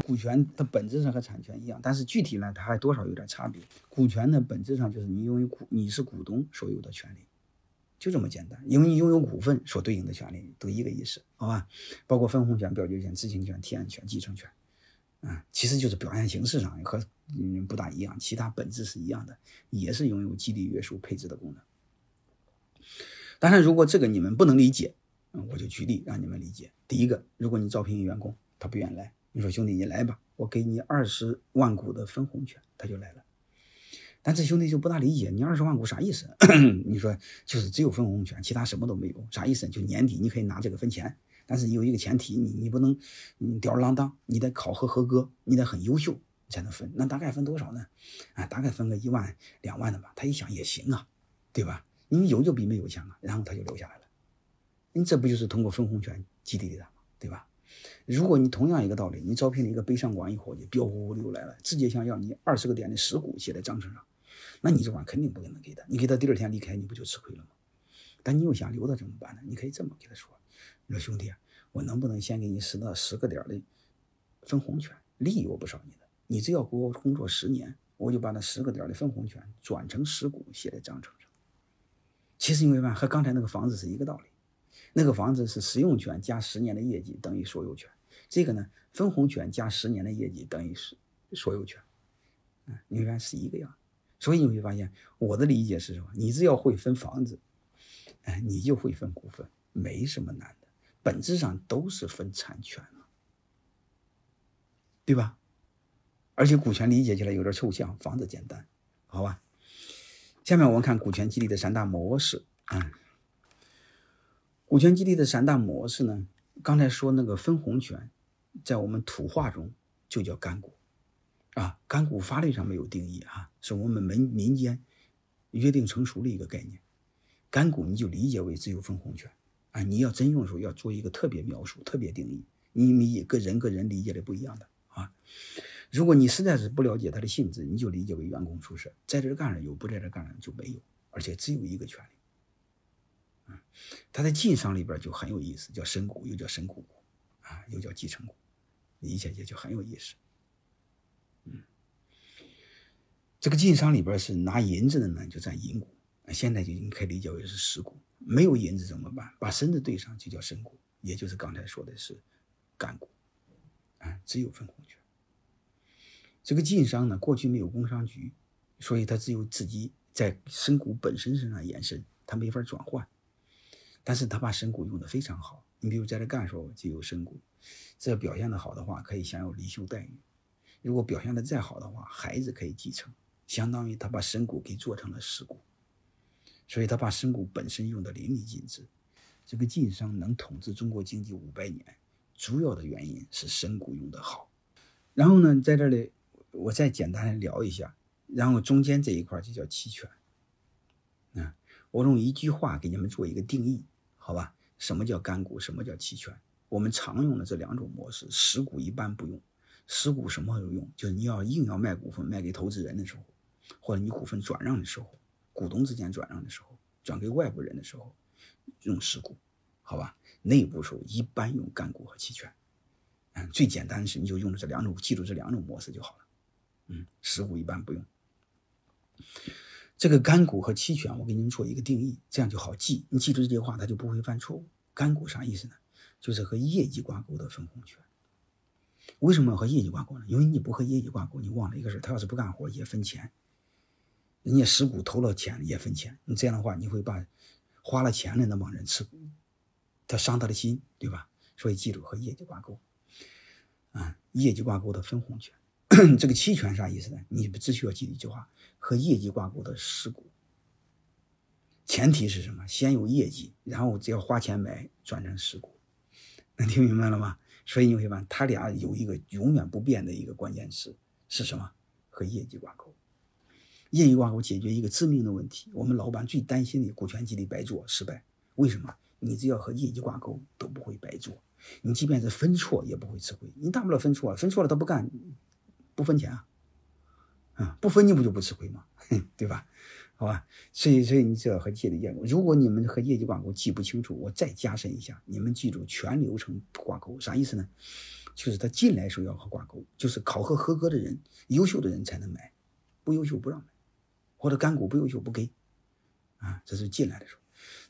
股权它本质上和产权一样，但是具体呢，它还多少有点差别。股权呢，本质上就是你拥有股，你是股东所有的权利，就这么简单。因为你拥有股份所对应的权利都一个意思，好吧？包括分红权、表决权、知情权、提案权、继承权，啊，其实就是表现形式上和嗯不大一样，其他本质是一样的，也是拥有激励、约束、配置的功能。当然，如果这个你们不能理解，嗯，我就举例让你们理解。第一个，如果你招聘员工，他不愿意来。你说兄弟，你来吧，我给你二十万股的分红权，他就来了。但这兄弟就不大理解，你二十万股啥意思？你说就是只有分红权，其他什么都没有，啥意思？就年底你可以拿这个分钱，但是有一个前提，你你不能你吊儿郎当，你得考核合格，你得很优秀才能分。那大概分多少呢？啊，大概分个一万两万的吧。他一想也行啊，对吧？你有就比没有强啊，然后他就留下来了。你这不就是通过分红权激励的吗？对吧？如果你同样一个道理，你招聘了一个北上广一伙计，彪呼呼的又来了，直接想要你二十个点的实股写在章程上，那你这玩意肯定不可能给他，你给他第二天离开，你不就吃亏了吗？但你又想留他怎么办呢？你可以这么给他说：“你说兄弟，我能不能先给你十到十个点的分红权？利益我不少你的，你只要给我工作十年，我就把那十个点的分红权转成实股写在章程上。其实因为嘛，和刚才那个房子是一个道理。”那个房子是使用权加十年的业绩等于所有权，这个呢，分红权加十年的业绩等于是所有权，嗯，你会发现是一个样。所以你会发现，我的理解是什么？你只要会分房子，哎，你就会分股份，没什么难的，本质上都是分产权对吧？而且股权理解起来有点抽象，房子简单，好吧？下面我们看股权激励的三大模式，啊。股权激励的三大模式呢？刚才说那个分红权，在我们土话中就叫干股，啊，干股法律上没有定义啊，是我们民民间约定成熟的一个概念。干股你就理解为只有分红权啊，你要真用的时候要做一个特别描述、特别定义，因为一个人个人理解的不一样的啊。如果你实在是不了解它的性质，你就理解为员工出事，在这干了有，不在这干了就没有，而且只有一个权利。它在晋商里边就很有意思，叫身股，又叫身股股，啊，又叫继承股，理解也就很有意思。嗯，这个晋商里边是拿银子的呢，就占银股，现在就你可以理解为是实股。没有银子怎么办？把身子对上就叫身股，也就是刚才说的是干股，啊，只有分红权。这个晋商呢，过去没有工商局，所以他只有自己在身股本身身上延伸，他没法转换。但是他把身股用的非常好，你比如在这干时候就有身股，这表现的好的话可以享有离休待遇；如果表现的再好的话，孩子可以继承，相当于他把身股给做成了实股，所以他把身股本身用的淋漓尽致。这个晋商能统治中国经济五百年，主要的原因是身股用的好。然后呢，在这里我再简单的聊一下，然后中间这一块就叫期权，啊，我用一句话给你们做一个定义。好吧，什么叫干股？什么叫期权？我们常用的这两种模式，实股一般不用。实股什么时候用？就是你要硬要卖股份卖给投资人的时候，或者你股份转让的时候，股东之间转让的时候，转给外部人的时候，用实股。好吧，内部时候一般用干股和期权。嗯，最简单的是你就用这两种，记住这两种模式就好了。嗯，实股一般不用。这个干股和期权，我给你们做一个定义，这样就好记。你记住这句话，他就不会犯错误。干股啥意思呢？就是和业绩挂钩的分红权。为什么要和业绩挂钩呢？因为你不和业绩挂钩，你忘了一个事他要是不干活也分钱，人家实股投了钱也分钱。你这样的话，你会把花了钱的那帮人吃，他伤他的心，对吧？所以记住和业绩挂钩。啊，业绩挂钩的分红权。这个期权啥意思呢？你只需要记一句话。和业绩挂钩的实股，前提是什么？先有业绩，然后只要花钱买，转成实股，能听明白了吗？所以你会发现，他俩有一个永远不变的一个关键词是什么？和业绩挂钩。业绩挂钩解决一个致命的问题，我们老板最担心的股权激励白做失败。为什么？你只要和业绩挂钩，都不会白做。你即便是分错，也不会吃亏。你大不了分错，分错了他不干，不分钱啊。啊，不分你不就不吃亏吗？对吧？好吧，所以所以你只要和业绩挂钩。如果你们和业绩挂钩记不清楚，我再加深一下，你们记住全流程挂钩啥意思呢？就是他进来时候要和挂钩，就是考核合格的人、优秀的人才能买，不优秀不让买，或者干股不优秀不给，啊，这是进来的时候，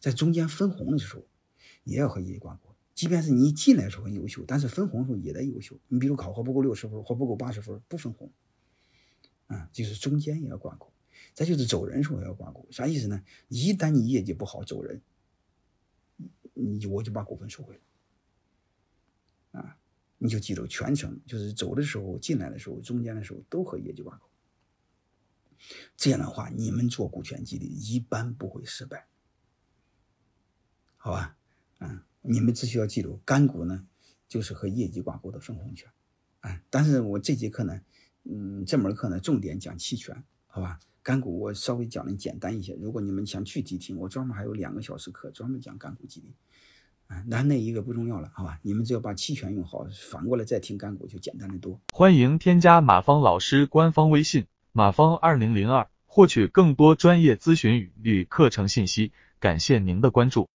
在中间分红的时候也要和业绩挂钩。即便是你进来的时候很优秀，但是分红的时候也得优秀。你比如考核不够六十分或不够八十分，不分红，啊，就是中间也要挂钩。再就是走人时候也要挂钩，啥意思呢？一旦你业绩不好走人，你我就把股份收回来，啊，你就记住全程就是走的时候、进来的时候、中间的时候都和业绩挂钩。这样的话，你们做股权激励一般不会失败，好吧？嗯，你们只需要记住，干股呢就是和业绩挂钩的分红权，啊，但是我这节课呢，嗯，这门课呢重点讲期权，好吧？干股我稍微讲的简单一些，如果你们想具体听，我专门还有两个小时课专门讲干股激励，啊，那那一个不重要了，好吧？你们只要把期权用好，反过来再听干股就简单的多。欢迎添加马芳老师官方微信马芳二零零二，获取更多专业咨询与课程信息。感谢您的关注。